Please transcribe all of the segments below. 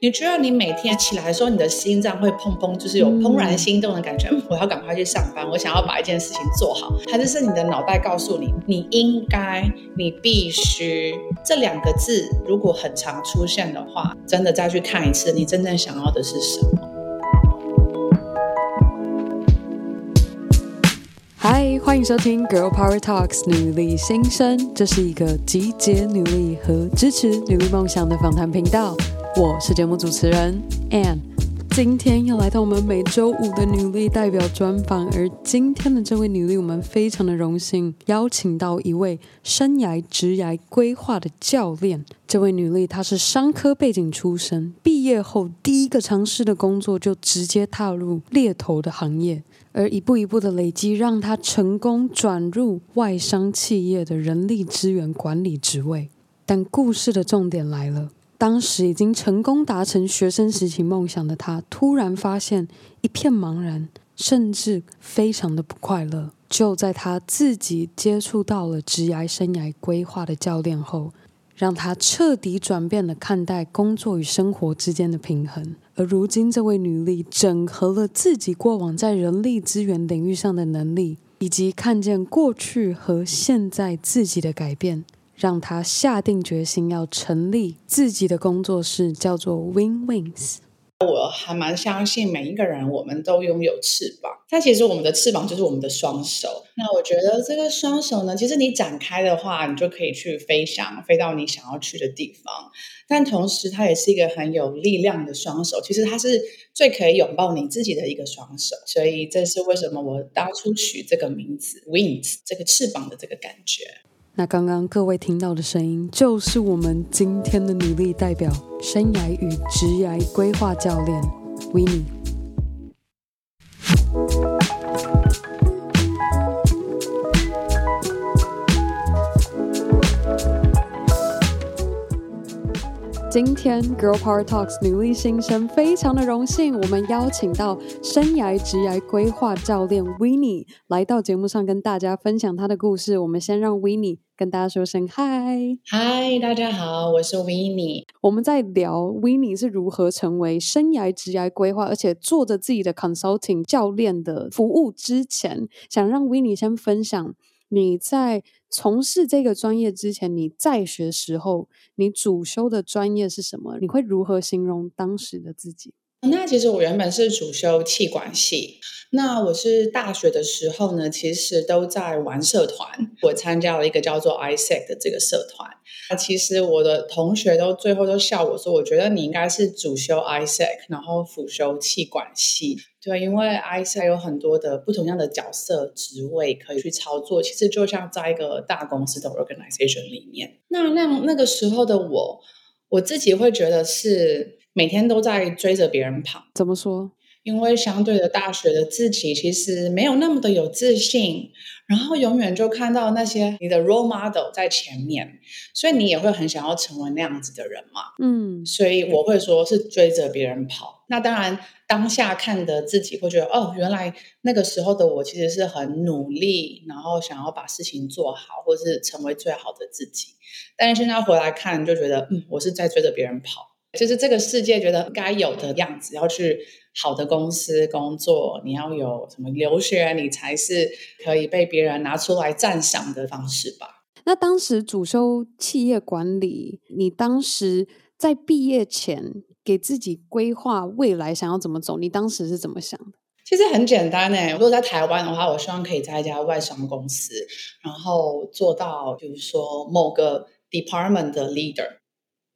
你觉得你每天起来的时候，你的心脏会砰砰，就是有怦然心动的感觉，我要赶快去上班，我想要把一件事情做好，还是是你的脑袋告诉你，你应该，你必须这两个字，如果很常出现的话，真的再去看一次，你真正想要的是什么？嗨，欢迎收听《Girl Power Talks》女力新生，这是一个集结女力和支持女力梦想的访谈频道。我是节目主持人 Anne，今天要来到我们每周五的女力代表专访，而今天的这位女力，我们非常的荣幸邀请到一位生涯职涯规划的教练。这位女力她是商科背景出身，毕业后第一个尝试的工作就直接踏入猎头的行业。而一步一步的累积，让她成功转入外商企业的人力资源管理职位。但故事的重点来了，当时已经成功达成学生时期梦想的他，突然发现一片茫然，甚至非常的不快乐。就在他自己接触到了职涯生涯规划的教练后，让他彻底转变了看待工作与生活之间的平衡。而如今，这位女力整合了自己过往在人力资源领域上的能力，以及看见过去和现在自己的改变，让他下定决心要成立自己的工作室，叫做 Win Wings。我还蛮相信每一个人，我们都拥有翅膀。但其实我们的翅膀就是我们的双手。那我觉得这个双手呢，其实你展开的话，你就可以去飞翔，飞到你想要去的地方。但同时，它也是一个很有力量的双手。其实它是最可以拥抱你自己的一个双手。所以这是为什么我当初取这个名字 “Wings”，这个翅膀的这个感觉。那刚刚各位听到的声音，就是我们今天的女力代表——生涯与职涯规划教练 Winnie。今天 Girl Power Talks 女力新生非常的荣幸，我们邀请到生涯职涯规划教练 Winnie 来到节目上跟大家分享她的故事。我们先让 Winnie 跟大家说声嗨，嗨，大家好，我是 Winnie。我们在聊 Winnie 是如何成为生涯职涯规划，而且做着自己的 consulting 教练的服务之前，想让 Winnie 先分享。你在从事这个专业之前，你在学时候，你主修的专业是什么？你会如何形容当时的自己？那其实我原本是主修气管系。那我是大学的时候呢，其实都在玩社团。我参加了一个叫做 ISEC 的这个社团。那其实我的同学都最后都笑我说：“我觉得你应该是主修 ISEC，然后辅修气管系。”对，因为 ISEC 有很多的不同样的角色职位可以去操作。其实就像在一个大公司的 organization 里面。那那那个时候的我，我自己会觉得是。每天都在追着别人跑，怎么说？因为相对的大学的自己其实没有那么的有自信，然后永远就看到那些你的 role model 在前面，所以你也会很想要成为那样子的人嘛。嗯，所以我会说是追着别人跑。那当然，当下看的自己会觉得，哦，原来那个时候的我其实是很努力，然后想要把事情做好，或是成为最好的自己。但是现在回来看，就觉得，嗯，我是在追着别人跑。就是这个世界觉得该有的样子，要去好的公司工作，你要有什么留学，你才是可以被别人拿出来赞赏的方式吧？那当时主修企业管理，你当时在毕业前给自己规划未来想要怎么走，你当时是怎么想的？其实很简单诶，如果在台湾的话，我希望可以在一家外商公司，然后做到比如说某个 department 的 leader。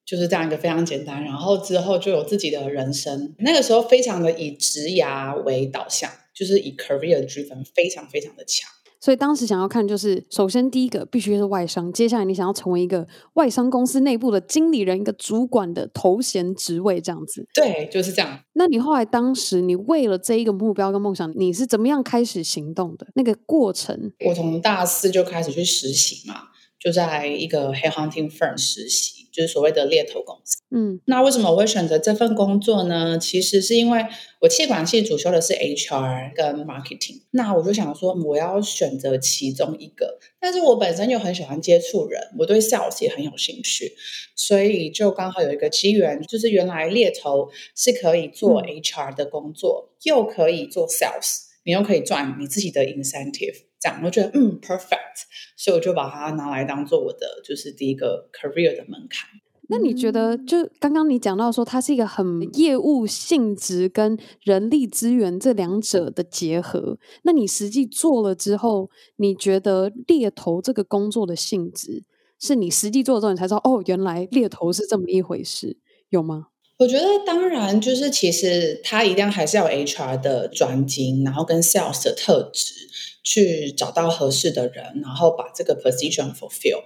就是这样一个非常简单，然后之后就有自己的人生。那个时候非常的以职涯为导向，就是以 career driven，非常非常的强。所以当时想要看，就是首先第一个必须是外商，接下来你想要成为一个外商公司内部的经理人，一个主管的头衔职位，这样子。对，就是这样。那你后来当时你为了这一个目标跟梦想，你是怎么样开始行动的？那个过程？我从大四就开始去实习嘛，就在一个 headhunting firm 实习。就是所谓的猎头公司。嗯，那为什么我会选择这份工作呢？其实是因为我气管系主修的是 HR 跟 Marketing，那我就想说我要选择其中一个，但是我本身又很喜欢接触人，我对 Sales 也很有兴趣，所以就刚好有一个机缘，就是原来猎头是可以做 HR 的工作，嗯、又可以做 Sales，你又可以赚你自己的 incentive。这样，我觉得嗯，perfect，所以我就把它拿来当做我的就是第一个 career 的门槛。那你觉得，就刚刚你讲到说，它是一个很业务性质跟人力资源这两者的结合。那你实际做了之后，你觉得猎头这个工作的性质，是你实际做了之后，你才知道哦，原来猎头是这么一回事，有吗？我觉得当然，就是其实它一定还是要 HR 的专精，然后跟 Sales 的特质。去找到合适的人，然后把这个 position fulfill。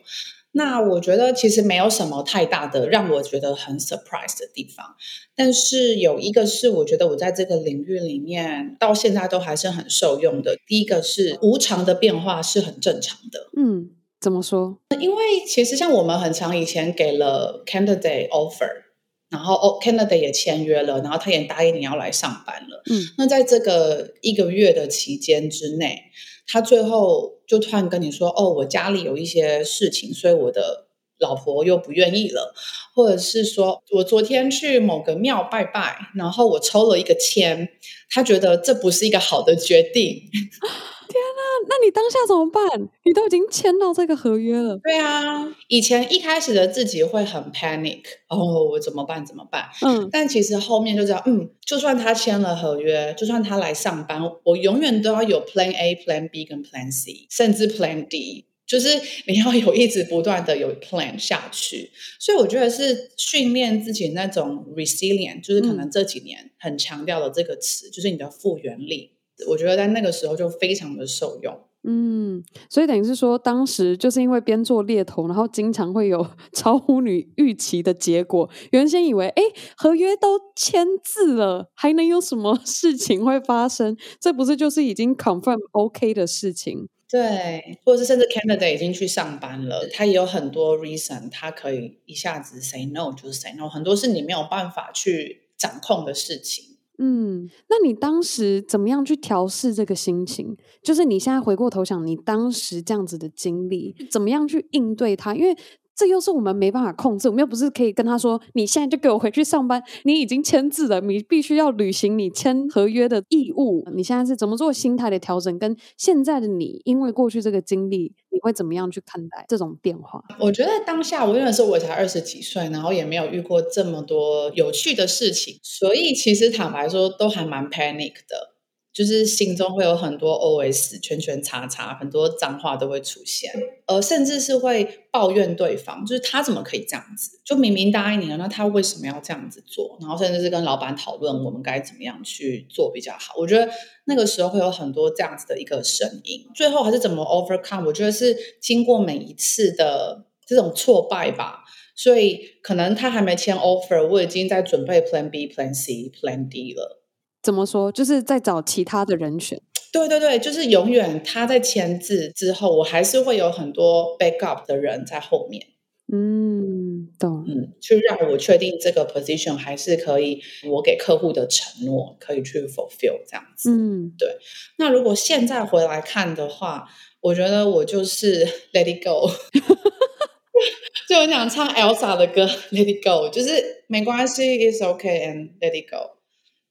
那我觉得其实没有什么太大的让我觉得很 surprise 的地方，但是有一个是我觉得我在这个领域里面到现在都还是很受用的。第一个是无常的变化是很正常的。嗯，怎么说？因为其实像我们很长以前给了 candidate offer。然后哦，Candidate 也签约了，然后他也答应你要来上班了。嗯，那在这个一个月的期间之内，他最后就突然跟你说：“哦，我家里有一些事情，所以我的老婆又不愿意了。”或者是说我昨天去某个庙拜拜，然后我抽了一个签，他觉得这不是一个好的决定。天哪，那你当下怎么办？你都已经签到这个合约了。对啊，以前一开始的自己会很 panic，哦，我怎么办？怎么办？嗯，但其实后面就知道，嗯，就算他签了合约，就算他来上班，我永远都要有 Plan A、Plan B 跟 Plan C，甚至 Plan D，就是你要有一直不断的有 plan 下去。所以我觉得是训练自己那种 resilient，就是可能这几年很强调的这个词，嗯，就是你的复原力。我觉得在那个时候就非常的受用，嗯，所以等于是说，当时就是因为边做猎头，然后经常会有 超乎你预期的结果。原先以为，哎，合约都签字了，还能有什么 事情会发生？这不是就是已经 confirm OK 的事情？对，或者是甚至 candidate 已经去上班了，他也有很多 reason，他可以一下子 say no 就是 say no，很多是你没有办法去掌控的事情。嗯，那你当时怎么样去调试这个心情？就是你现在回过头想，你当时这样子的经历，怎么样去应对它？因为这又是我们没办法控制，我们又不是可以跟他说，你现在就给我回去上班，你已经签字了，你必须要履行你签合约的义务。你现在是怎么做心态的调整？跟现在的你，因为过去这个经历，你会怎么样去看待这种变化？我觉得当下我那个时候我才二十几岁，然后也没有遇过这么多有趣的事情，所以其实坦白说，都还蛮 panic 的。就是心中会有很多 OS 圈圈叉叉，很多脏话都会出现，呃，甚至是会抱怨对方，就是他怎么可以这样子？就明明答应你了，那他为什么要这样子做？然后甚至是跟老板讨论我们该怎么样去做比较好。我觉得那个时候会有很多这样子的一个声音，最后还是怎么 overcome？我觉得是经过每一次的这种挫败吧。所以可能他还没签 offer，我已经在准备 Plan B、Plan C、Plan D 了。怎么说？就是在找其他的人选。对对对，就是永远他在签字之后，我还是会有很多 backup 的人在后面。嗯，懂。嗯，就让我确定这个 position 还是可以，我给客户的承诺可以去 fulfill 这样子。嗯，对。那如果现在回来看的话，我觉得我就是 let it go。就我想唱 Elsa 的歌，let it go，就是没关系，it's okay and let it go。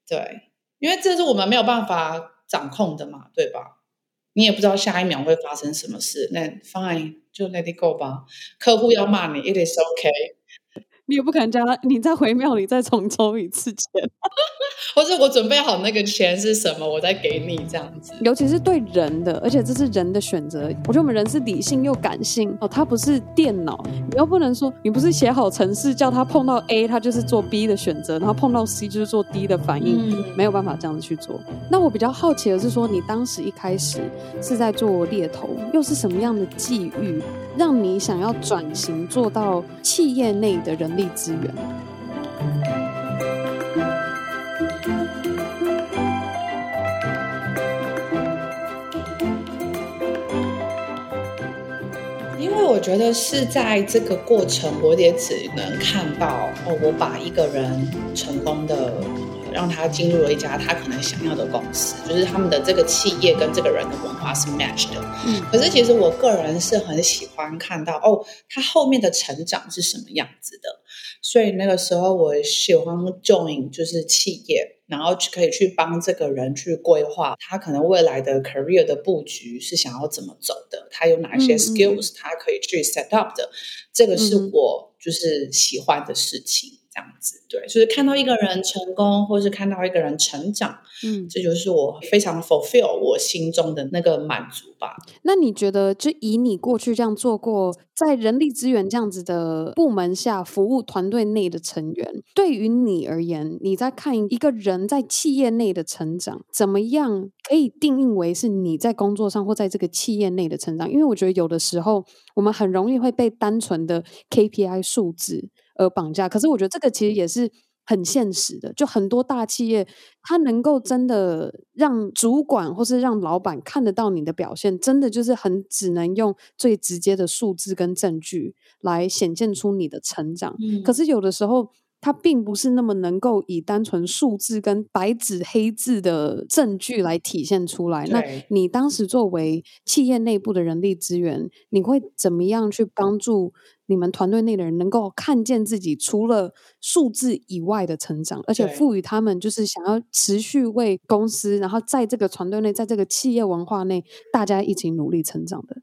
对。因为这是我们没有办法掌控的嘛，对吧？你也不知道下一秒会发生什么事，那 fine 就 let it go 吧。客户要骂你，it is okay。你也不可能叫他，你再回庙里再重抽一次钱，或者我准备好那个钱是什么，我再给你这样子。尤其是对人的，而且这是人的选择。我觉得我们人是理性又感性哦，他不是电脑。你又不能说你不是写好程式，叫他碰到 A，他就是做 B 的选择，然后碰到 C 就是做 D 的反应，嗯、没有办法这样子去做。那我比较好奇的是说，你当时一开始是在做猎头，又是什么样的际遇，让你想要转型做到企业内的人力资源？因为我觉得是在这个过程，我也只能看到哦，我把一个人成功的让他进入了一家他可能想要的公司，就是他们的这个企业跟这个人的文化是 match 的。嗯，可是其实我个人是很喜欢看到哦，他后面的成长是什么样子的。所以那个时候我喜欢 join 就是企业。然后可以去帮这个人去规划他可能未来的 career 的布局是想要怎么走的，他有哪些 skills 他可以去 set up 的，这个是我就是喜欢的事情。这样子，对，就是看到一个人成功，或是看到一个人成长，嗯，这就是我非常 fulfill 我心中的那个满足吧。那你觉得，就以你过去这样做过，在人力资源这样子的部门下服务团队内的成员，对于你而言，你在看一个人在企业内的成长，怎么样可以定义为是你在工作上或在这个企业内的成长？因为我觉得有的时候，我们很容易会被单纯的 KPI 数字。而绑架，可是我觉得这个其实也是很现实的。就很多大企业，它能够真的让主管或是让老板看得到你的表现，真的就是很只能用最直接的数字跟证据来显现出你的成长。嗯。可是有的时候，它并不是那么能够以单纯数字跟白纸黑字的证据来体现出来。那你当时作为企业内部的人力资源，你会怎么样去帮助你们团队内的人能够看见自己除了数字以外的成长，而且赋予他们就是想要持续为公司，然后在这个团队内，在这个企业文化内，大家一起努力成长的？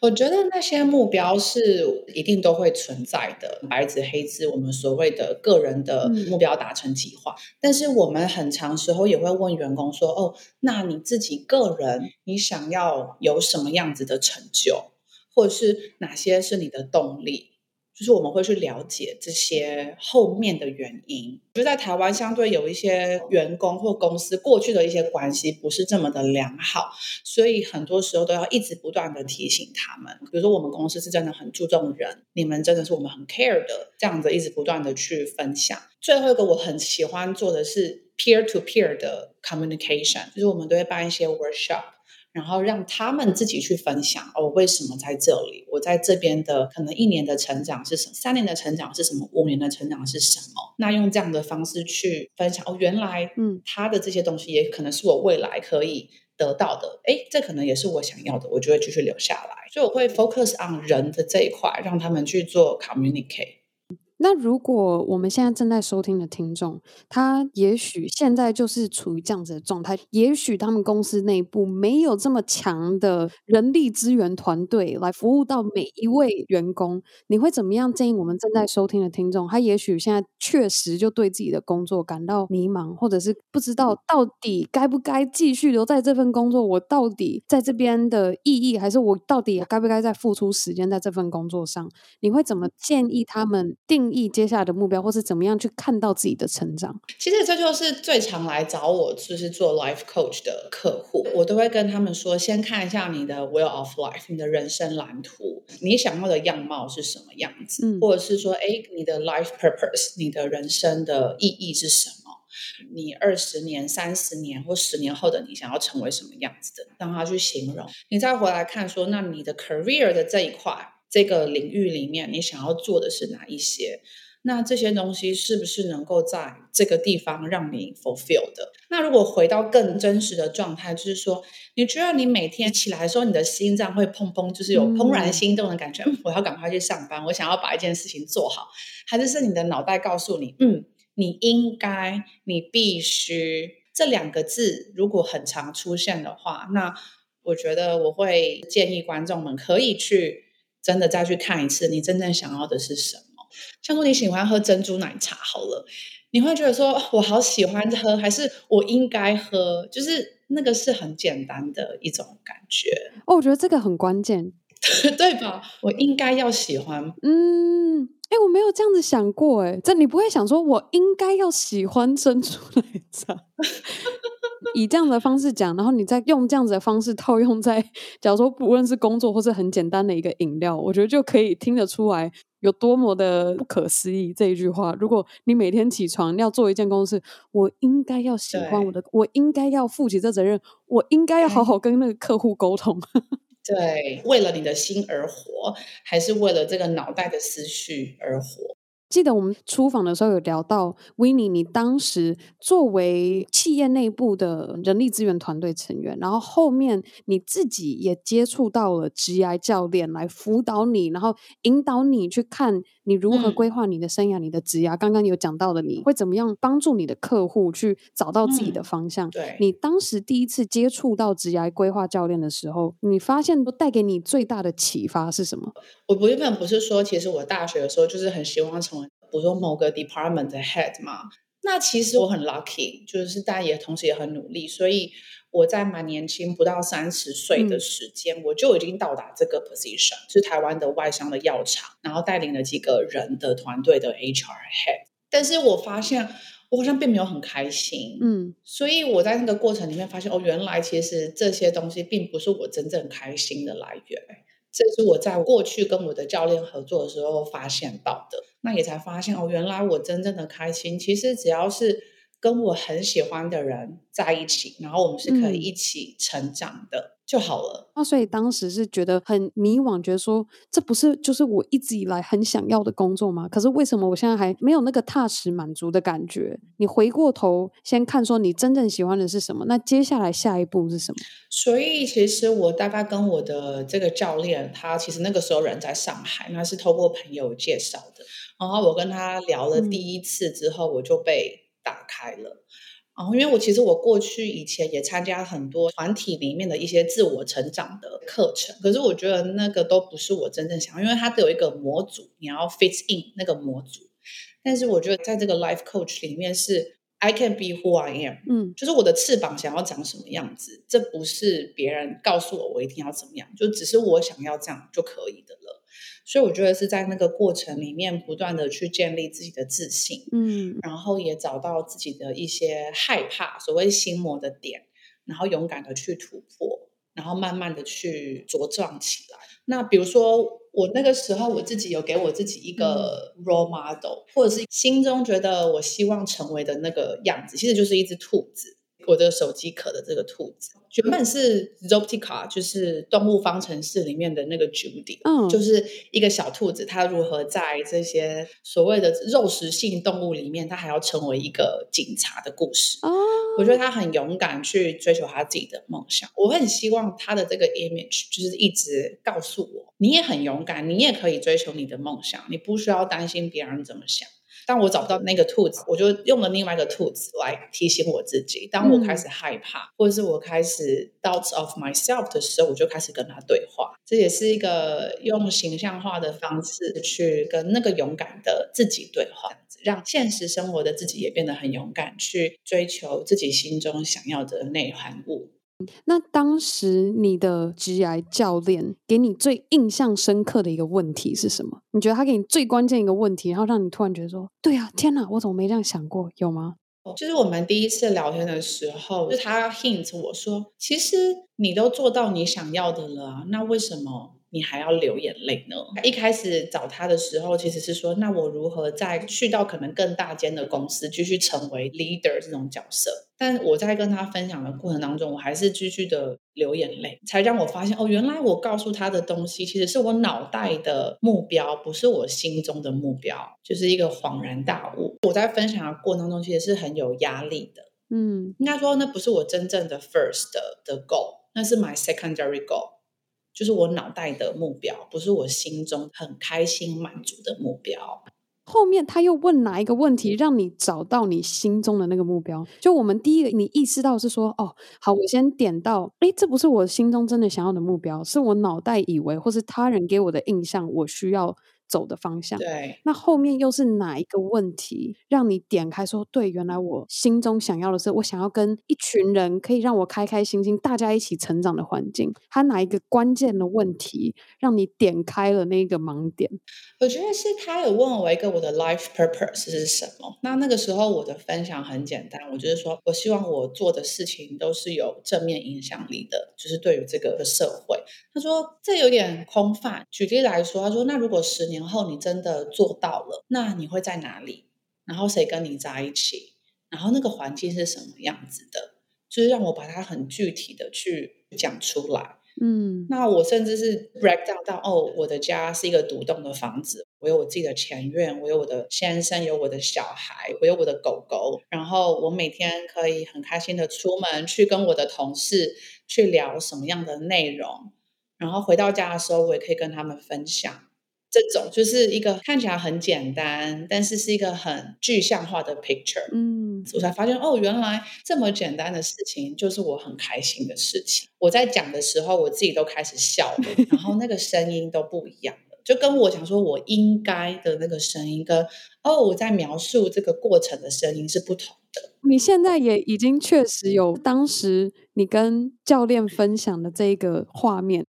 我觉得那些目标是一定都会存在的，白纸黑字，我们所谓的个人的目标达成计划。嗯。但是我们很长时候也会问员工说：“哦，那你自己个人，你想要有什么样子的成就，或者是哪些是你的动力？”就是我们会去了解这些后面的原因。就在台湾，相对有一些员工或公司过去的一些关系不是这么的良好，所以很多时候都要一直不断的提醒他们。比如说，我们公司是真的很注重人，你们真的是我们很 care 的，这样子一直不断的去分享。最后一个我很喜欢做的是 peer to peer 的 communication，就是我们都会办一些 workshop。然后让他们自己去分享哦，为什么在这里？我在这边的可能一年的成长是什么？三年的成长是什么？五年的成长是什么？那用这样的方式去分享哦，原来嗯，他的这些东西也可能是我未来可以得到的。哎，这可能也是我想要的，我就会继续留下来。所以我会 focus on 人的这一块，让他们去做 communicate。那如果我们现在正在收听的听众，他也许现在就是处于这样子的状态，也许他们公司内部没有这么强的人力资源团队来服务到每一位员工，你会怎么样建议我们正在收听的听众？他也许现在确实就对自己的工作感到迷茫，或者是不知道到底该不该继续留在这份工作，我到底在这边的意义，还是我到底该不该再付出时间在这份工作上？你会怎么建议他们定意接下来的目标，或是怎么样去看到自己的成长？其实这就是最常来找我，就是做 life coach 的客户，我都会跟他们说，先看一下你的 will of life，你的人生蓝图，你想要的样貌是什么样子，嗯、或者是说，哎，你的 life purpose，你的人生的意义是什么？你二十年、三十年或十年后的你想要成为什么样子的？让他去形容，你再回来看说，那你的 career 的这一块。这个领域里面，你想要做的是哪一些？那这些东西是不是能够在这个地方让你 fulfill 的？那如果回到更真实的状态，就是说，你觉得你每天起来的时候，你的心脏会砰砰，就是有怦然心动的感觉，嗯，我要赶快去上班，我想要把一件事情做好，还是是你的脑袋告诉你，嗯，你应该，你必须，这两个字如果很常出现的话，那我觉得我会建议观众们可以去。真的再去看一次，你真正想要的是什么？像说你喜欢喝珍珠奶茶，好了，你会觉得说我好喜欢喝，还是我应该喝？就是那个是很简单的一种感觉。哦，我觉得这个很关键，对吧？我应该要喜欢。嗯，哎，我没有这样子想过，哎，这你不会想说我应该要喜欢珍珠奶茶？以这样的方式讲，然后你再用这样子的方式套用在，假如说不论是工作或是很简单的一个饮料，我觉得就可以听得出来有多么的不可思议这一句话。如果你每天起床要做一件公事，我应该要喜欢我的，我应该要负起这责任，我应该要好好跟那个客户沟通。对，为了你的心而活，还是为了这个脑袋的思绪而活？记得我们出访的时候有聊到，Winnie，你当时作为企业内部的人力资源团队成员，然后后面你自己也接触到了职涯教练来辅导你，然后引导你去看你如何规划你的生涯、嗯、你的职涯。刚刚有讲到的，你会怎么样帮助你的客户去找到自己的方向？嗯、对，你当时第一次接触到职涯规划教练的时候，你发现带给你最大的启发是什么？我我原本不是说，其实我大学的时候就是很希望成为。比如说某个 department 的 head 嘛，那其实我很 lucky，就是大家也同时也很努力，所以我在蛮年轻，不到三十岁的时间，嗯、我就已经到达这个 position，是台湾的外商的药厂，然后带领了几个人的团队的 HR head。但是我发现我好像并没有很开心，嗯，所以我在那个过程里面发现，哦，原来其实这些东西并不是我真正开心的来源。这是我在过去跟我的教练合作的时候发现到的，那也才发现哦，原来我真正的开心，其实只要是跟我很喜欢的人在一起，然后我们是可以一起成长的。嗯就好了。那所以当时是觉得很迷惘，觉得说这不是就是我一直以来很想要的工作吗？可是为什么我现在还没有那个踏实满足的感觉？你回过头先看说你真正喜欢的是什么？那接下来下一步是什么？所以其实我大概跟我的这个教练，他其实那个时候人在上海，那是透过朋友介绍的。然后我跟他聊了第一次之后，我就被打开了。嗯哦，因为我其实我过去以前也参加很多团体里面的一些自我成长的课程，可是我觉得那个都不是我真正想要，因为它都有一个模组，你要 fit in 那个模组。但是我觉得在这个 life coach 里面是 I can be who I am，嗯，就是我的翅膀想要长什么样子，这不是别人告诉我我一定要怎么样，就只是我想要这样就可以的了。所以我觉得是在那个过程里面，不断的去建立自己的自信，嗯，然后也找到自己的一些害怕，所谓心魔的点，然后勇敢的去突破，然后慢慢的去茁壮起来。那比如说我那个时候，我自己有给我自己一个 role model，或者是心中觉得我希望成为的那个样子，其实就是一只兔子，我的手机壳的这个兔子。原本是 Zootica，就是动物方程式里面的那个 Judy，嗯，就是一个小兔子，它如何在这些所谓的肉食性动物里面，它还要成为一个警察的故事。哦，我觉得它很勇敢去追求他自己的梦想。我很希望他的这个 image 就是一直告诉我，你也很勇敢，你也可以追求你的梦想，你不需要担心别人怎么想。当我找不到那个兔子，我就用了另外一个兔子来提醒我自己。当我开始害怕，嗯、或者是我开始 doubts of myself 的时候，我就开始跟他对话。这也是一个用形象化的方式去跟那个勇敢的自己对话，让现实生活的自己也变得很勇敢，去追求自己心中想要的内涵物。那当时你的职业教练给你最印象深刻的一个问题是什么？你觉得他给你最关键一个问题，然后让你突然觉得说：“对啊，天哪，我怎么没这样想过？”有吗？就是我们第一次聊天的时候，就他 hint 我说：“其实你都做到你想要的了，那为什么？”你还要流眼泪呢？一开始找他的时候，其实是说，那我如何再去到可能更大间的公司，继续成为 leader 这种角色？但我在跟他分享的过程当中，我还是继续的流眼泪，才让我发现，哦，原来我告诉他的东西，其实是我脑袋的目标，不是我心中的目标，就是一个恍然大悟。我在分享的过程当中，其实是很有压力的。嗯，应该说，那不是我真正的 first 的的 goal，那是 my secondary goal。就是我脑袋的目标，不是我心中很开心满足的目标。后面他又问哪一个问题，让你找到你心中的那个目标？就我们第一个，你意识到是说，哦，好，我先点到，诶，这不是我心中真的想要的目标，是我脑袋以为，或是他人给我的印象，我需要。走的方向，对，那后面又是哪一个问题让你点开说，对，原来我心中想要的是，我想要跟一群人可以让我开开心心，大家一起成长的环境。他哪一个关键的问题让你点开了那个盲点？我觉得是他有问我一个我的 life purpose 是什么。那那个时候我的分享很简单，我就是说我希望我做的事情都是有正面影响力的，就是对于这个社会。他说这有点空泛。举例来说，他说那如果十年。然后你真的做到了，那你会在哪里？然后谁跟你在一起？然后那个环境是什么样子的？就是让我把它很具体的去讲出来。嗯，那我甚至是 break down 到哦，我的家是一个独栋的房子，我有我自己的前院，我有我的先生，有我的小孩，我有我的狗狗，然后我每天可以很开心的出门去跟我的同事去聊什么样的内容，然后回到家的时候，我也可以跟他们分享。这种就是一个看起来很简单，但是是一个很具象化的 picture。嗯，我才发现哦，原来这么简单的事情就是我很开心的事情。我在讲的时候，我自己都开始笑了，然后那个声音都不一样了，就跟我讲说我应该的那个声音跟哦我在描述这个过程的声音是不同的。你现在也已经确实有当时你跟教练分享的这个画面。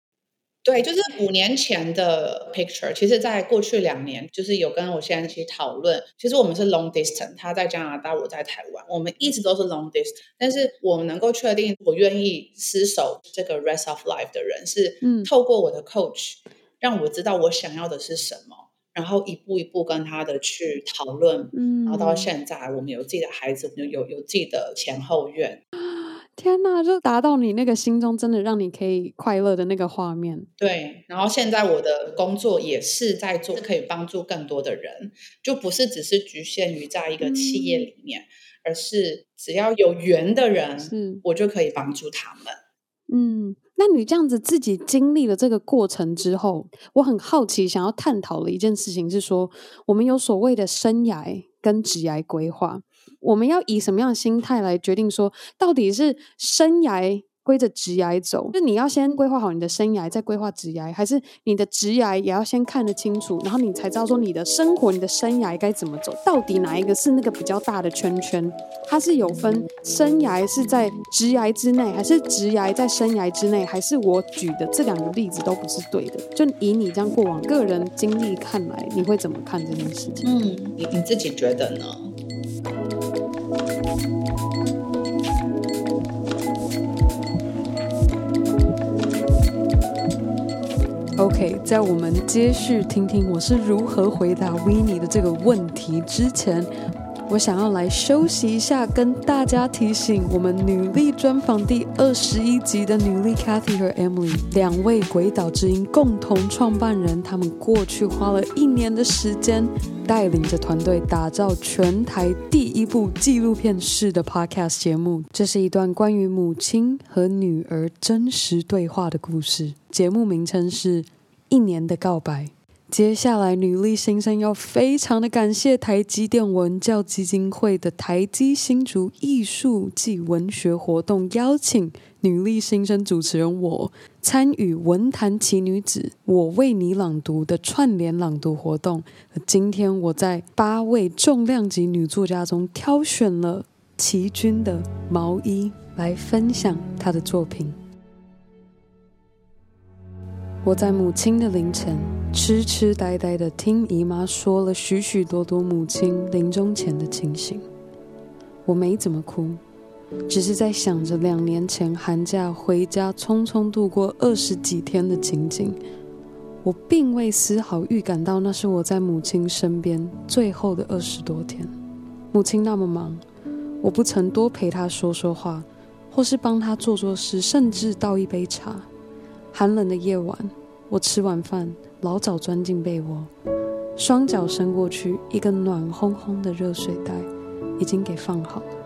对，就是五年前的 picture。其实，在过去两年，就是有跟我先生一起讨论。其实我们是 long distance，他在加拿大，我在台湾，我们一直都是 long distance。但是我们能够确定，我愿意厮守这个 rest of life 的人，是透过我的 coach，让我知道我想要的是什么，然后一步一步跟他的去讨论。然后到现在，我们有自己的孩子，有有有自己的前后院。天呐，就达到你那个心中真的让你可以快乐的那个画面。对，然后现在我的工作也是在做，可以帮助更多的人，就不是只是局限于在一个企业里面，嗯、而是只要有缘的人，是我就可以帮助他们。嗯，那你这样子自己经历了这个过程之后，我很好奇，想要探讨的一件事情是说，我们有所谓的生涯跟职涯规划。我们要以什么样的心态来决定说，到底是生涯归着职涯走？就你要先规划好你的生涯，再规划职涯，还是你的职涯也要先看得清楚，然后你才知道说你的生活、你的生涯该怎么走？到底哪一个是那个比较大的圈圈？它是有分生涯是在职涯之内，还是职涯在生涯之内？还是我举的这两个例子都不是对的？就以你这样过往个人经历看来，你会怎么看这件事情？嗯，你你自己觉得呢？OK，在我们接续听听我是如何回答 Winnie 的这个问题之前，我想要来休息一下，跟大家提醒，我们女力专访第二十一集的女力 Cathy 和 Emily 两位鬼岛之音共同创办人，他们过去花了一年的时间，带领着团队打造全台第一部纪录片式的 Podcast 节目。这是一段关于母亲和女儿真实对话的故事。节目名称是《一年的告白》。接下来，女力新生要非常的感谢台积电文教基金会的台积新竹艺术暨文学活动，邀请女力新生主持人我参与文坛奇女子我为你朗读的串联朗读活动。今天我在八位重量级女作家中挑选了齐君的毛衣来分享她的作品。我在母亲的灵前，痴痴呆呆的听姨妈说了许许多多母亲临终前的情形。我没怎么哭，只是在想着两年前寒假回家匆匆度过二十几天的情景。我并未丝毫预感到那是我在母亲身边最后的二十多天。母亲那么忙，我不曾多陪她说说话，或是帮她做做事，甚至倒一杯茶。寒冷的夜晚，我吃完饭，老早钻进被窝，双脚伸过去，一个暖烘烘的热水袋已经给放好了。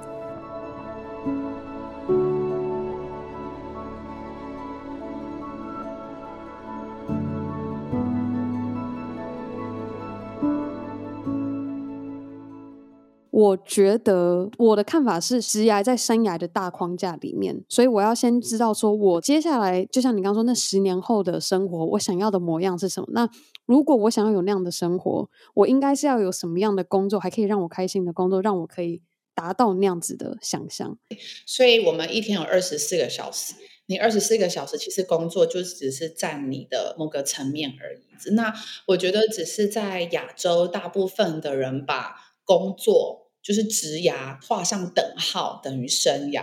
我觉得我的看法是，职涯在生涯的大框架里面，所以我要先知道说，我接下来就像你刚刚说，那十年后的生活，我想要的模样是什么？那如果我想要有那样的生活，我应该是要有什么样的工作，还可以让我开心的工作，让我可以达到那样子的想象。所以，我们一天有二十四个小时，你二十四个小时其实工作就只是占你的某个层面而已。那我觉得，只是在亚洲，大部分的人把工作。就是职涯画上等号等于生涯，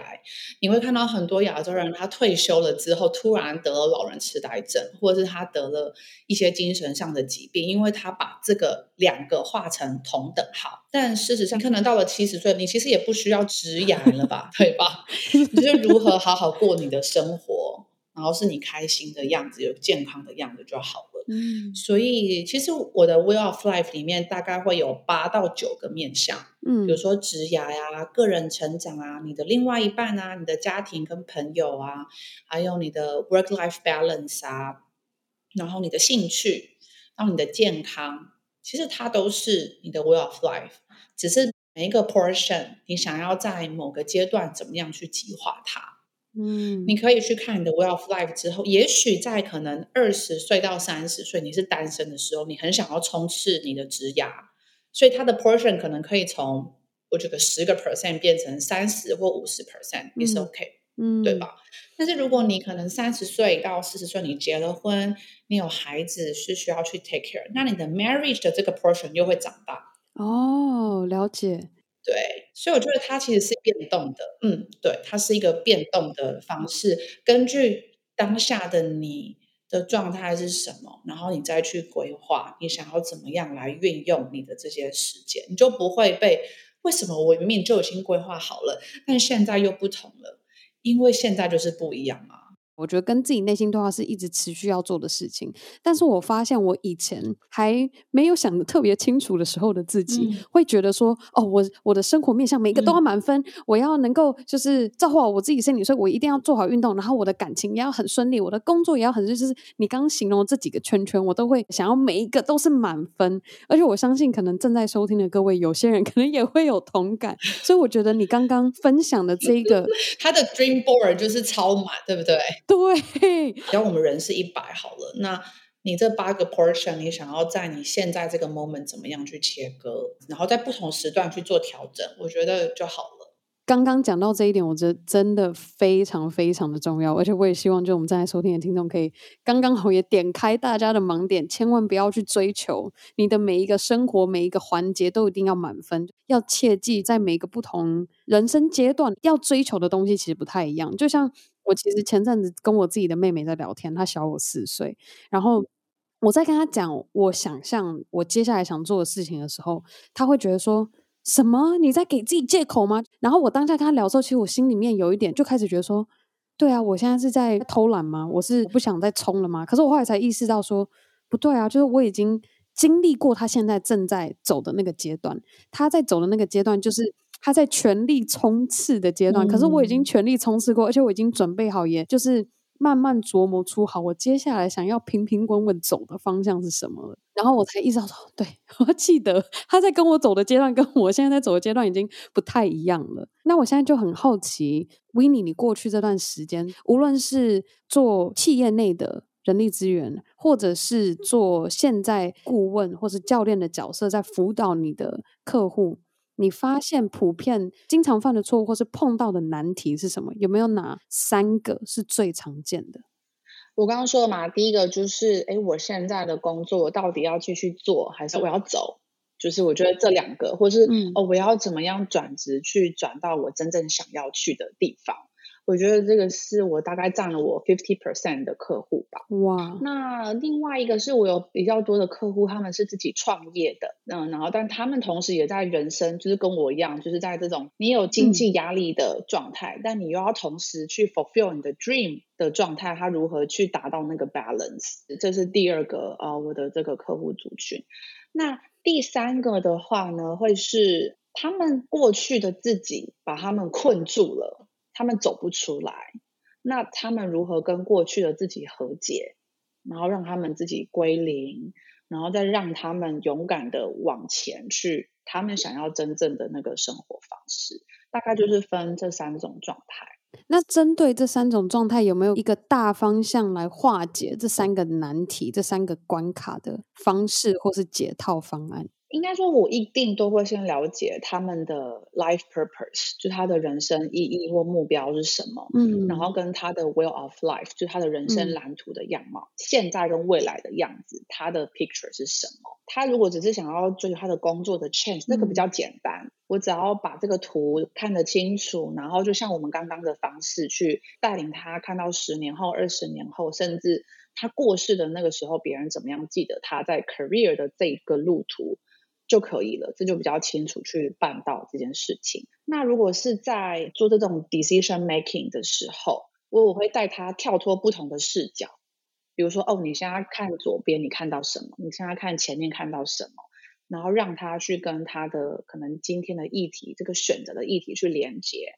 你会看到很多亚洲人，他退休了之后突然得了老人痴呆症，或者是他得了一些精神上的疾病，因为他把这个两个画成同等号。但事实上，可能到了七十岁，你其实也不需要职涯了吧，对吧？你就如何好好过你的生活。然后是你开心的样子，有健康的样子就好了。嗯，所以其实我的 Wheel of Life 里面大概会有八到九个面向，嗯，比如说职涯呀、个人成长啊、你的另外一半啊、你的家庭跟朋友啊，还有你的 Work Life Balance 啊，然后你的兴趣，然后你的健康，其实它都是你的 Wheel of Life，只是每一个 portion 你想要在某个阶段怎么样去计划它。嗯，你可以去看你的 Wheel of Life 之后，也许在可能二十岁到三十岁，你是单身的时候，你很想要冲刺你的职涯，所以它的 portion 可能可以从我觉得十个 percent 变成三十或五十 percent 也是 OK，嗯，对吧？但是如果你可能三十岁到四十岁，你结了婚，你有孩子是需要去 take care，那你的 marriage 的这个 portion 又会长大。哦，了解。对，所以我觉得它其实是变动的，嗯，对，它是一个变动的方式，根据当下的你的状态是什么，然后你再去规划你想要怎么样来运用你的这些时间，你就不会被为什么我明明就已经规划好了，但现在又不同了，因为现在就是不一样嘛。我觉得跟自己内心对话是一直持续要做的事情，但是我发现我以前还没有想的特别清楚的时候的自己，嗯、会觉得说，哦，我我的生活面向每一个都要满分，嗯、我要能够就是照顾好我自己身体，所以我一定要做好运动，然后我的感情也要很顺利，我的工作也要很就是你刚刚形容的这几个圈圈，我都会想要每一个都是满分，而且我相信可能正在收听的各位，有些人可能也会有同感，所以我觉得你刚刚分享的这一个，他的 dream board 就是超满，对不对？对，只要我们人是一百好了，那你这八个 portion，你想要在你现在这个 moment 怎么样去切割，然后在不同时段去做调整，我觉得就好了。刚刚讲到这一点，我觉得真的非常非常的重要，而且我也希望就我们正在收听的听众可以刚刚好也点开大家的盲点，千万不要去追求你的每一个生活每一个环节都一定要满分，要切记在每个不同人生阶段要追求的东西其实不太一样。就像我其实前阵子跟我自己的妹妹在聊天，她小我四岁，然后我在跟她讲我想象我接下来想做的事情的时候，她会觉得说。什么？你在给自己借口吗？然后我当下跟她聊之后，其实我心里面有一点就开始觉得说，对啊，我现在是在偷懒吗？我是不想再冲了吗？可是我后来才意识到说，不对啊，就是我已经经历过他现在正在走的那个阶段，他在走的那个阶段就是他在全力冲刺的阶段。嗯、可是我已经全力冲刺过，而且我已经准备好，也就是。慢慢琢磨出好，我接下来想要平平稳稳走的方向是什么了。然后我才意识到说，对，我记得 他在跟我走的阶段，跟我现在在走的阶段已经不太一样了。那我现在就很好奇，Winnie，你过去这段时间，无论是做企业内的人力资源，或者是做现在顾问或是教练的角色，在辅导你的客户。你发现普遍经常犯的错误或是碰到的难题是什么？有没有哪三个是最常见的？我刚刚说了嘛，第一个就是，哎，我现在的工作我到底要继续做，还是我要走？就是我觉得这两个，或是、嗯、哦，我要怎么样转职去转到我真正想要去的地方？我觉得这个是我大概占了我 fifty percent 的客户吧。哇，那另外一个是我有比较多的客户，他们是自己创业的，嗯，然后但他们同时也在人生，就是跟我一样，就是在这种你有经济压力的状态，嗯、但你又要同时去 fulfill 你的 dream 的状态，他如何去达到那个 balance？这是第二个啊、呃，我的这个客户族群。那第三个的话呢，会是他们过去的自己把他们困住了。他们走不出来，那他们如何跟过去的自己和解，然后让他们自己归零，然后再让他们勇敢的往前去，他们想要真正的那个生活方式，大概就是分这三种状态。那针对这三种状态，有没有一个大方向来化解这三个难题、这三个关卡的方式，或是解套方案？应该说，我一定都会先了解他们的 life purpose，就他的人生意义或目标是什么。嗯，然后跟他的 will of life，就他的人生蓝图的样貌，嗯、现在跟未来的样子，他的 picture 是什么？他如果只是想要追求他的工作的 change，那个比较简单。嗯、我只要把这个图看得清楚，然后就像我们刚刚的方式去带领他看到十年后、二十年后，甚至他过世的那个时候，别人怎么样记得他在 career 的这个路途。就可以了，这就比较清楚去办到这件事情。那如果是在做这种 decision making 的时候，我我会带他跳脱不同的视角，比如说哦，你现在看左边，你看到什么？你现在看前面看到什么？然后让他去跟他的可能今天的议题，这个选择的议题去连接，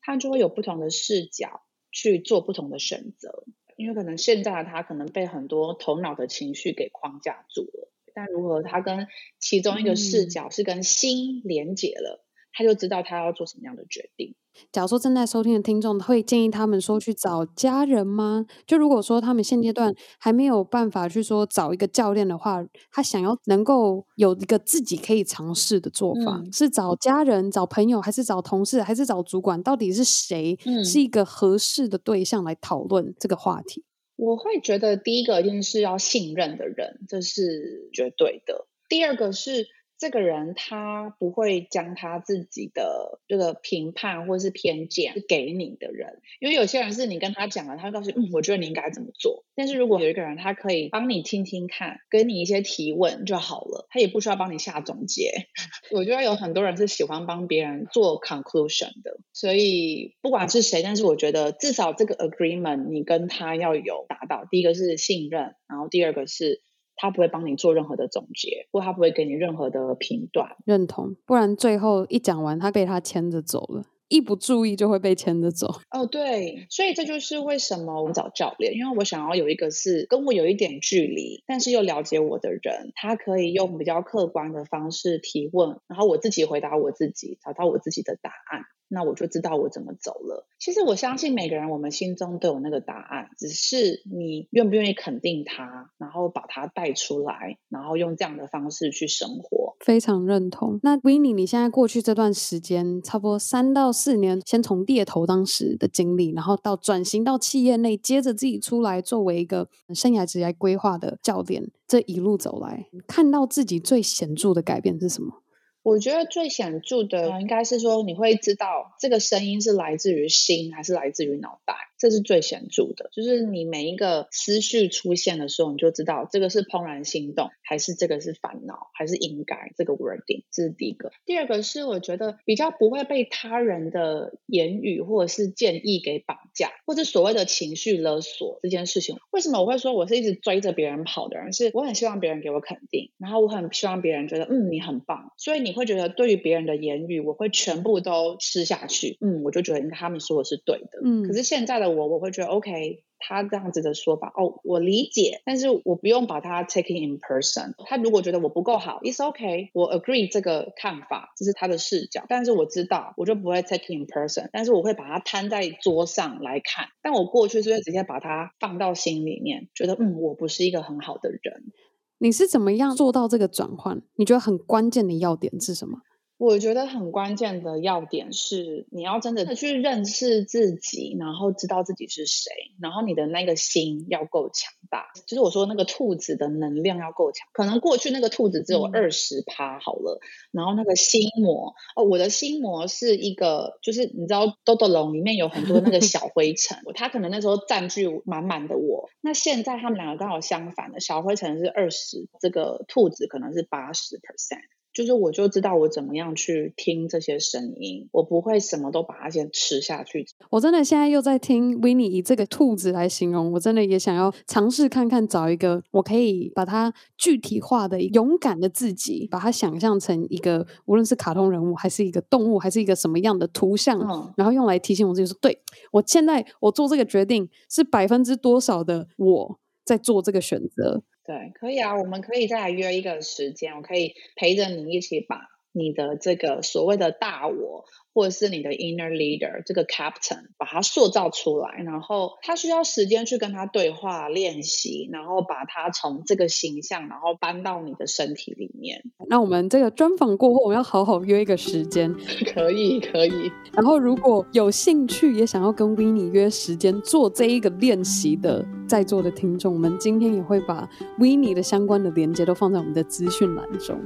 他就会有不同的视角去做不同的选择。因为可能现在的他可能被很多头脑的情绪给框架住了，但如何他跟其中一个视角是跟心连接了，嗯他就知道他要做什么样的决定。假如说正在收听的听众会建议他们说去找家人吗？就如果说他们现阶段还没有办法去说找一个教练的话，他想要能够有一个自己可以尝试的做法，嗯、是找家人、找朋友，还是找同事，还是找主管？到底是谁是一个合适的对象来讨论这个话题？我会觉得第一个一定是要信任的人，这是绝对的。第二个是。这个人他不会将他自己的这个评判或是偏见给你的人，因为有些人是你跟他讲了，他会告诉你，嗯，我觉得你应该怎么做。但是如果有一个人，他可以帮你听听看，给你一些提问就好了，他也不需要帮你下总结。我觉得有很多人是喜欢帮别人做 conclusion 的，所以不管是谁，但是我觉得至少这个 agreement 你跟他要有达到，第一个是信任，然后第二个是。他不会帮你做任何的总结，或他不会给你任何的评断。认同，不然最后一讲完，他被他牵着走了，一不注意就会被牵着走。哦，对，所以这就是为什么我找教练，因为我想要有一个是跟我有一点距离，但是又了解我的人，他可以用比较客观的方式提问，然后我自己回答我自己，找到我自己的答案。那我就知道我怎么走了。其实我相信每个人，我们心中都有那个答案，只是你愿不愿意肯定它，然后把它带出来，然后用这样的方式去生活。非常认同。那 Winnie，你现在过去这段时间，差不多三到四年，先从猎头当时的经历，然后到转型到企业内，接着自己出来作为一个生涯职业规划的教练，这一路走来，看到自己最显著的改变是什么？我觉得最显著的应该是说，你会知道这个声音是来自于心还是来自于脑袋，这是最显著的。就是你每一个思绪出现的时候，你就知道这个是怦然心动，还是这个是烦恼，还是应该这个 wording。这是第一个。第二个是我觉得比较不会被他人的言语或者是建议给绑架，或者所谓的情绪勒索这件事情。为什么我会说我是一直追着别人跑的人？是我很希望别人给我肯定，然后我很希望别人觉得嗯，你很棒，所以你。会觉得对于别人的言语，我会全部都吃下去。嗯，我就觉得他们说的是对的。嗯，可是现在的我，我会觉得 OK，他这样子的说法，哦，我理解，但是我不用把它 taking in person。他如果觉得我不够好，It's OK，我 agree 这个看法，这是他的视角。但是我知道，我就不会 taking in person，但是我会把它摊在桌上来看。但我过去是会直接把它放到心里面，觉得嗯，我不是一个很好的人。你是怎么样做到这个转换？你觉得很关键的要点是什么？我觉得很关键的要点是，你要真的去认识自己，然后知道自己是谁，然后你的那个心要够强大。就是我说那个兔子的能量要够强，可能过去那个兔子只有二十趴好了，嗯、然后那个心魔哦，我的心魔是一个，就是你知道豆豆龙里面有很多那个小灰尘，它可能那时候占据满满的我。那现在他们两个刚好相反的，小灰尘是二十，这个兔子可能是八十 percent。就是我就知道我怎么样去听这些声音，我不会什么都把它先吃下去。我真的现在又在听 Winnie 以这个兔子来形容，我真的也想要尝试看看找一个我可以把它具体化的勇敢的自己，把它想象成一个无论是卡通人物，还是一个动物，还是一个什么样的图像，嗯、然后用来提醒我自己说，对，我现在我做这个决定是百分之多少的我在做这个选择。对，可以啊，我们可以再来约一个时间，我可以陪着你一起把你的这个所谓的大我。或者是你的 inner leader 这个 captain 把它塑造出来，然后他需要时间去跟他对话练习，然后把它从这个形象，然后搬到你的身体里面。那我们这个专访过后，我们要好好约一个时间。可以，可以。然后如果有兴趣也想要跟 Winnie 约时间做这一个练习的，在座的听众们，今天也会把 Winnie 的相关的连接都放在我们的资讯栏中。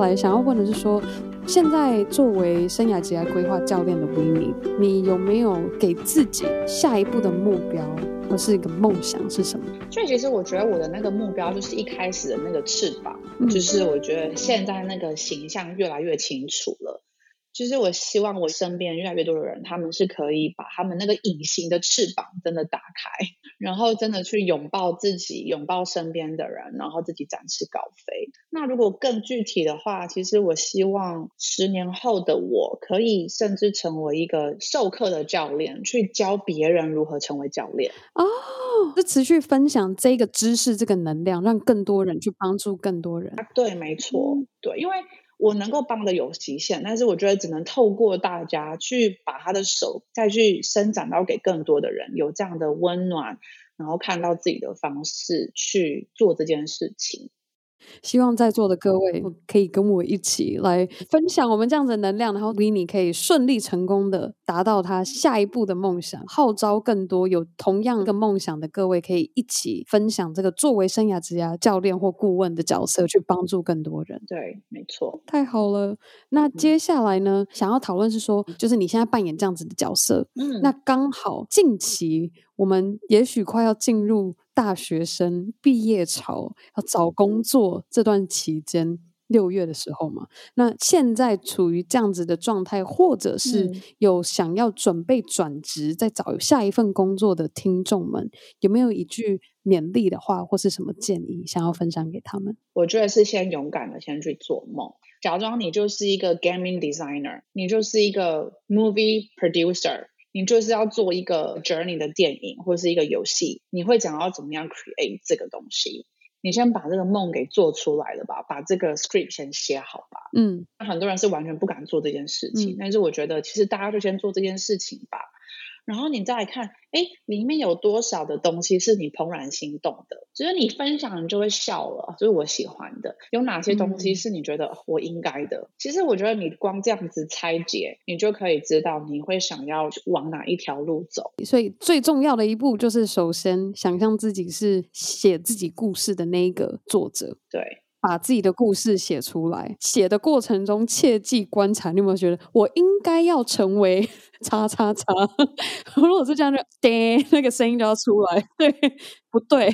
来想要问的是说，现在作为生涯职业规划教练的 Winnie，你有没有给自己下一步的目标或是一个梦想是什么？所以其实我觉得我的那个目标就是一开始的那个翅膀，嗯、就是我觉得现在那个形象越来越清楚了。就是我希望我身边越来越多的人，他们是可以把他们那个隐形的翅膀真的打开，然后真的去拥抱自己，拥抱身边的人，然后自己展翅高飞。那如果更具体的话，其实我希望十年后的我可以甚至成为一个授课的教练，去教别人如何成为教练。哦，就持续分享这个知识、这个能量，让更多人去帮助更多人。啊，对，没错，对，因为。我能够帮的有极限，但是我觉得只能透过大家去把他的手再去伸展到给更多的人，有这样的温暖，然后看到自己的方式去做这件事情。希望在座的各位可以跟我一起来分享我们这样子的能量，然后 Winnie 可以顺利成功的达到他下一步的梦想，号召更多有同样一个梦想的各位可以一起分享这个作为生涯职涯教练或顾问的角色，去帮助更多人。对，没错，太好了。那接下来呢，嗯、想要讨论是说，就是你现在扮演这样子的角色，嗯，那刚好近期我们也许快要进入。大学生毕业潮要找工作这段期间，六月的时候嘛，那现在处于这样子的状态，或者是有想要准备转职、再找下一份工作的听众们，有没有一句勉励的话，或是什么建议想要分享给他们？我觉得是先勇敢的先去做梦，假装你就是一个 gaming designer，你就是一个 movie producer。你就是要做一个 journey 的电影或者是一个游戏，你会讲要怎么样 create 这个东西？你先把这个梦给做出来了吧，把这个 script 先写好吧。嗯，很多人是完全不敢做这件事情，嗯，但是我觉得其实大家就先做这件事情吧。然后你再来看，哎，里面有多少的东西是你怦然心动的？就是你分享，你就会笑了。就是我喜欢的，有哪些东西是你觉得我应该的？嗯。其实我觉得你光这样子拆解，你就可以知道你会想要往哪一条路走。所以最重要的一步就是，首先想象自己是写自己故事的那一个作者。对。把自己的故事写出来，写的过程中切记观察。你有没有觉得我应该要成为叉叉叉？如果是这样，就叮，那个声音就要出来。对，不对？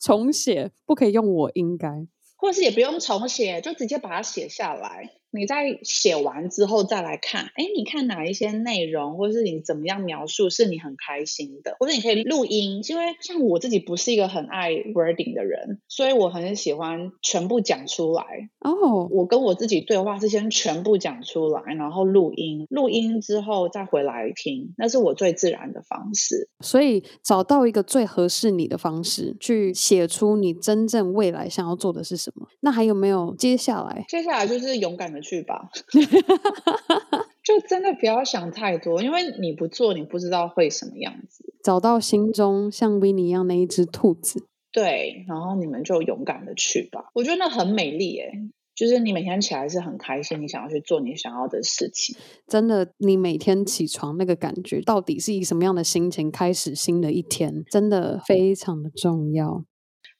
重写，不可以用我应该，或是也不用重写，就直接把它写下来。你在写完之后再来看，哎，你看哪一些内容，或者是你怎么样描述是你很开心的，或者你可以录音，因为像我自己不是一个很爱 wording 的人，所以我很喜欢全部讲出来。哦，oh. 我跟我自己对话是先全部讲出来，然后录音，录音之后再回来听，那是我最自然的方式。所以找到一个最合适你的方式，去写出你真正未来想要做的是什么。那还有没有接下来？接下来就是勇敢的。去吧，就真的不要想太多，因为你不做，你不知道会什么样子。找到心中像 Winnie 一样那一只兔子，对，然后你们就勇敢的去吧。我觉得那很美丽，哎，就是你每天起来是很开心，你想要去做你想要的事情。真的，你每天起床那个感觉，到底是以什么样的心情开始新的一天，真的非常的重要。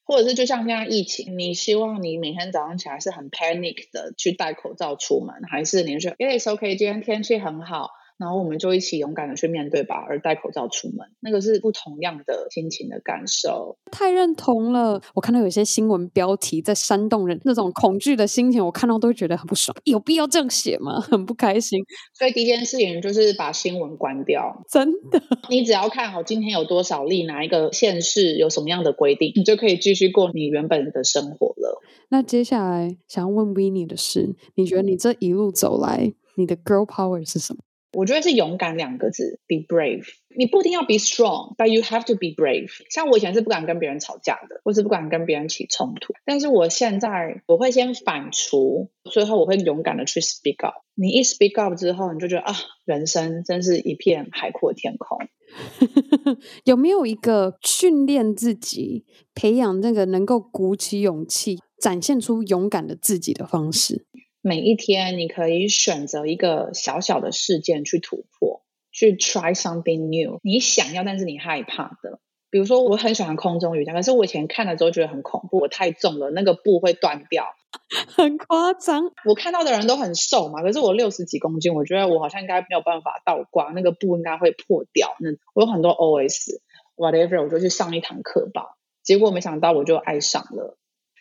或者是就像现在疫情，你希望你每天早上起来是很 panic 的去戴口罩出门，还是你说 Yes OK，今天天气很好。然后我们就一起勇敢的去面对吧，而戴口罩出门，那个是不同样的心情的感受。太认同了，我看到有些新闻标题在煽动人那种恐惧的心情，我看到都会觉得很不爽。有必要这样写吗？很不开心。所以第一件事情就是把新闻关掉。真的，你只要看好今天有多少例，哪一个县市有什么样的规定，你就可以继续过你原本的生活了。那接下来想要问 Winnie 的是，你觉得你这一路走来，你的 girl power 是什么？我觉得是勇敢两个字，be brave。你不一定要 be strong，but you have to be brave。像我以前是不敢跟别人吵架的，或是不敢跟别人起冲突。但是我现在我会先反刍，最后我会勇敢的去 speak up。你一 speak up 之后，你就觉得啊，人生真是一片海阔天空。有没有一个训练自己、培养那个能够鼓起勇气、展现出勇敢的自己的方式？每一天，你可以选择一个小小的事件去突破，去 try something new。你想要，但是你害怕的，比如说，我很喜欢空中瑜伽，可是我以前看了之后觉得很恐怖，我太重了，那个布会断掉，很夸张。我看到的人都很瘦嘛，可是我六十几公斤，我觉得我好像应该没有办法倒挂，那个布应该会破掉。那我有很多 OS，whatever，我就去上一堂课吧。结果没想到我就爱上了。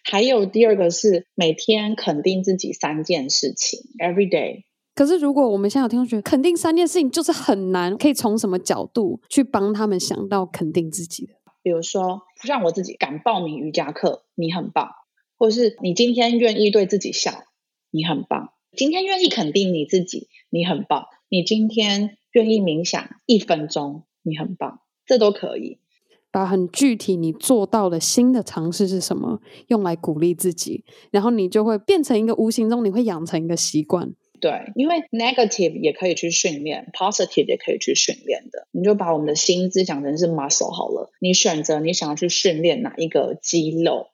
还有第二个是每天肯定自己三件事情，every day。可是如果我们现在有听众觉得肯定三件事情就是很难，可以从什么角度去帮他们想到肯定自己的？比如说，让我自己敢报名瑜伽课，你很棒；或者是你今天愿意对自己笑，你很棒；今天愿意肯定你自己，你很棒；你今天愿意冥想一分钟，你很棒。这都可以。把很具体你做到的新的尝试是什么，用来鼓励自己，然后你就会变成一个无形中你会养成一个习惯。对，因为 negative 也可以去训练，positive 也可以去训练的。你就把我们的心思想成是 muscle 好了，你选择你想要去训练哪一个肌肉。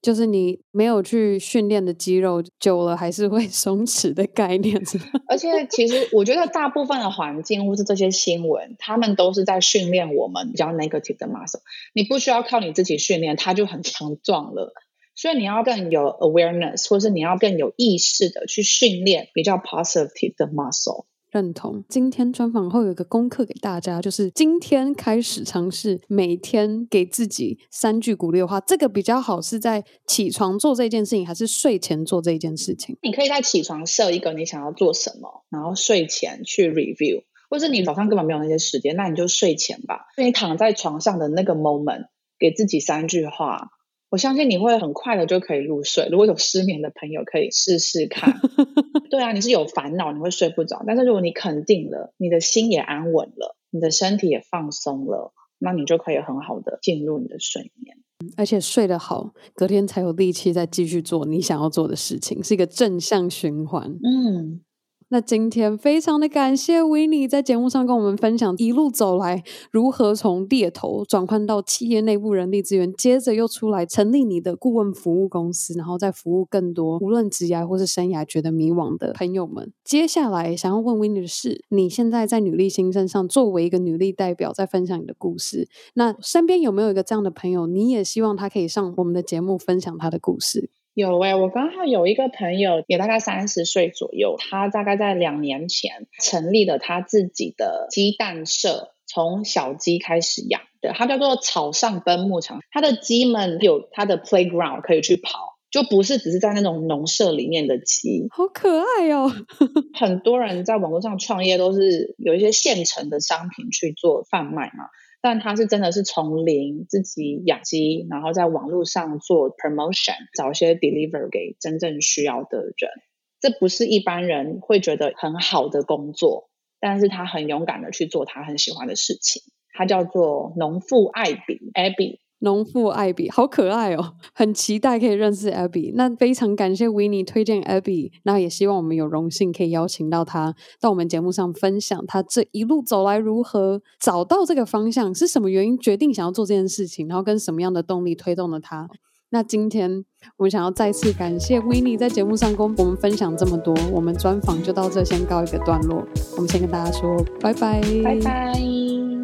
就是你没有去训练的肌肉，久了还是会 松弛的概念，而且，其实我觉得大部分的环境或是这些新闻，他们都是在训练我们比较 negative 的 muscle。你不需要靠你自己训练，它就很强壮了。所以你要更有 awareness，或是你要更有意识的去训练比较 positive 的 muscle。认同。今天专访后有一个功课给大家，就是今天开始尝试每天给自己三句鼓励的话。这个比较好是在起床做这件事情，还是睡前做这件事情？你可以在起床设一个你想要做什么，然后睡前去 review，或者你早上根本没有那些时间，那你就睡前吧。你躺在床上的那个 moment，给自己三句话。我相信你会很快的就可以入睡。如果有失眠的朋友，可以试试看。对啊，你是有烦恼，你会睡不着。但是如果你肯定了，你的心也安稳了，你的身体也放松了，那你就可以很好的进入你的睡眠，而且睡得好，隔天才有力气再继续做你想要做的事情，是一个正向循环。嗯。那今天非常的感谢 Winnie 在节目上跟我们分享一路走来如何从猎头转换到企业内部人力资源，接着又出来成立你的顾问服务公司，然后再服务更多无论职涯或是生涯觉得迷惘的朋友们。接下来想要问 Winnie 的是，你现在在女力新生上作为一个女力代表，在分享你的故事，那身边有没有一个这样的朋友，你也希望他可以上我们的节目分享他的故事？有诶、欸，我刚好有一个朋友，也大概三十岁左右，他大概在两年前成立了他自己的鸡蛋社，从小鸡开始养的，他叫做草上奔牧场。他的鸡们有他的 playground 可以去跑，就不是只是在那种农舍里面的鸡，好可爱哦。很多人在网络上创业都是有一些现成的商品去做贩卖嘛。但他是真的是从零自己养鸡，然后在网络上做 promotion，找一些 deliver 给真正需要的人。这不是一般人会觉得很好的工作，但是他很勇敢的去做他很喜欢的事情。他叫做农妇艾比 Abby。农妇艾比好可爱哦，很期待可以认识艾比。那非常感谢 Winnie 推荐艾比，那也希望我们有荣幸可以邀请到他到我们节目上分享他这一路走来如何找到这个方向，是什么原因决定想要做这件事情，然后跟什么样的动力推动了他。那今天我们想要再次感谢 Winnie 在节目上跟我们分享这么多，我们专访就到这先告一个段落，我们先跟大家说拜拜，拜拜。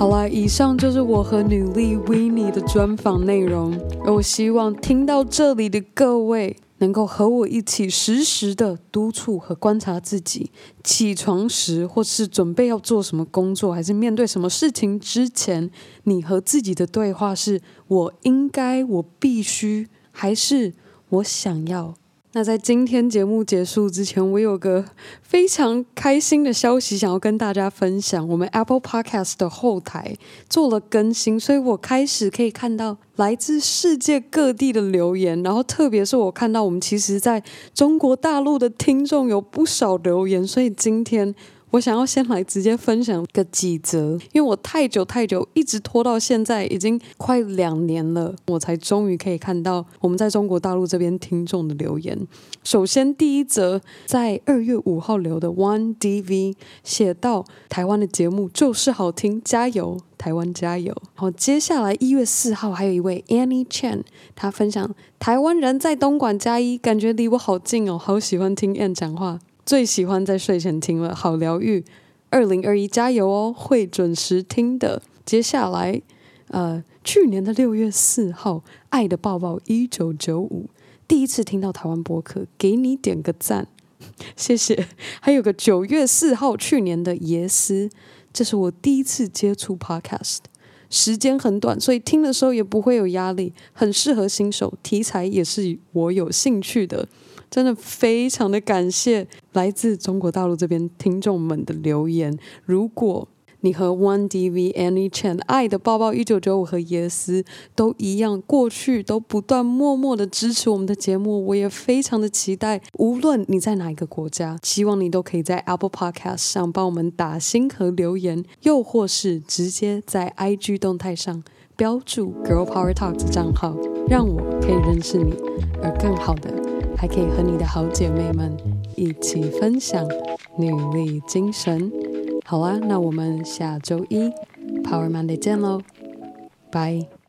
好啦，以上就是我和女力维尼的专访内容。而我希望听到这里的各位，能够和我一起实时的督促和观察自己，起床时或是准备要做什么工作，还是面对什么事情之前，你和自己的对话是：我应该，我必须，还是我想要？那在今天节目结束之前，我有个非常开心的消息想要跟大家分享。我们 Apple Podcast 的后台做了更新，所以我开始可以看到来自世界各地的留言。然后，特别是我看到我们其实在中国大陆的听众有不少留言，所以今天。我想要先来直接分享个几则，因为我太久太久一直拖到现在，已经快两年了，我才终于可以看到我们在中国大陆这边听众的留言。首先第一则在二月五号留的 One DV 写到：台湾的节目就是好听，加油！台湾加油。好，接下来一月四号还有一位 Annie Chen，她分享台湾人在东莞加一，感觉离我好近哦，好喜欢听 Ann 讲话，最喜欢在睡前听了，好疗愈。二零二一加油哦，会准时听的。接下来，呃，去年的六月四号，爱的抱抱一九九五，第一次听到台湾播客，给你点个赞，谢谢。还有个九月四号，去年的耶斯，这是我第一次接触 Podcast，时间很短，所以听的时候也不会有压力，很适合新手，题材也是我有兴趣的。真的非常的感谢来自中国大陆这边听众们的留言。如果你和 One DV Annie Chan 爱的抱抱一九九五和耶斯都一样，过去都不断默默的支持我们的节目，我也非常的期待。无论你在哪一个国家，希望你都可以在 Apple Podcast 上帮我们打星和留言，又或是直接在 IG 动态上标注 Girl Power Talk 的账号，让我可以认识你，而更好的。还可以和你的好姐妹们一起分享女力精神。好啊，那我们下周一 Power Monday 见喽，拜。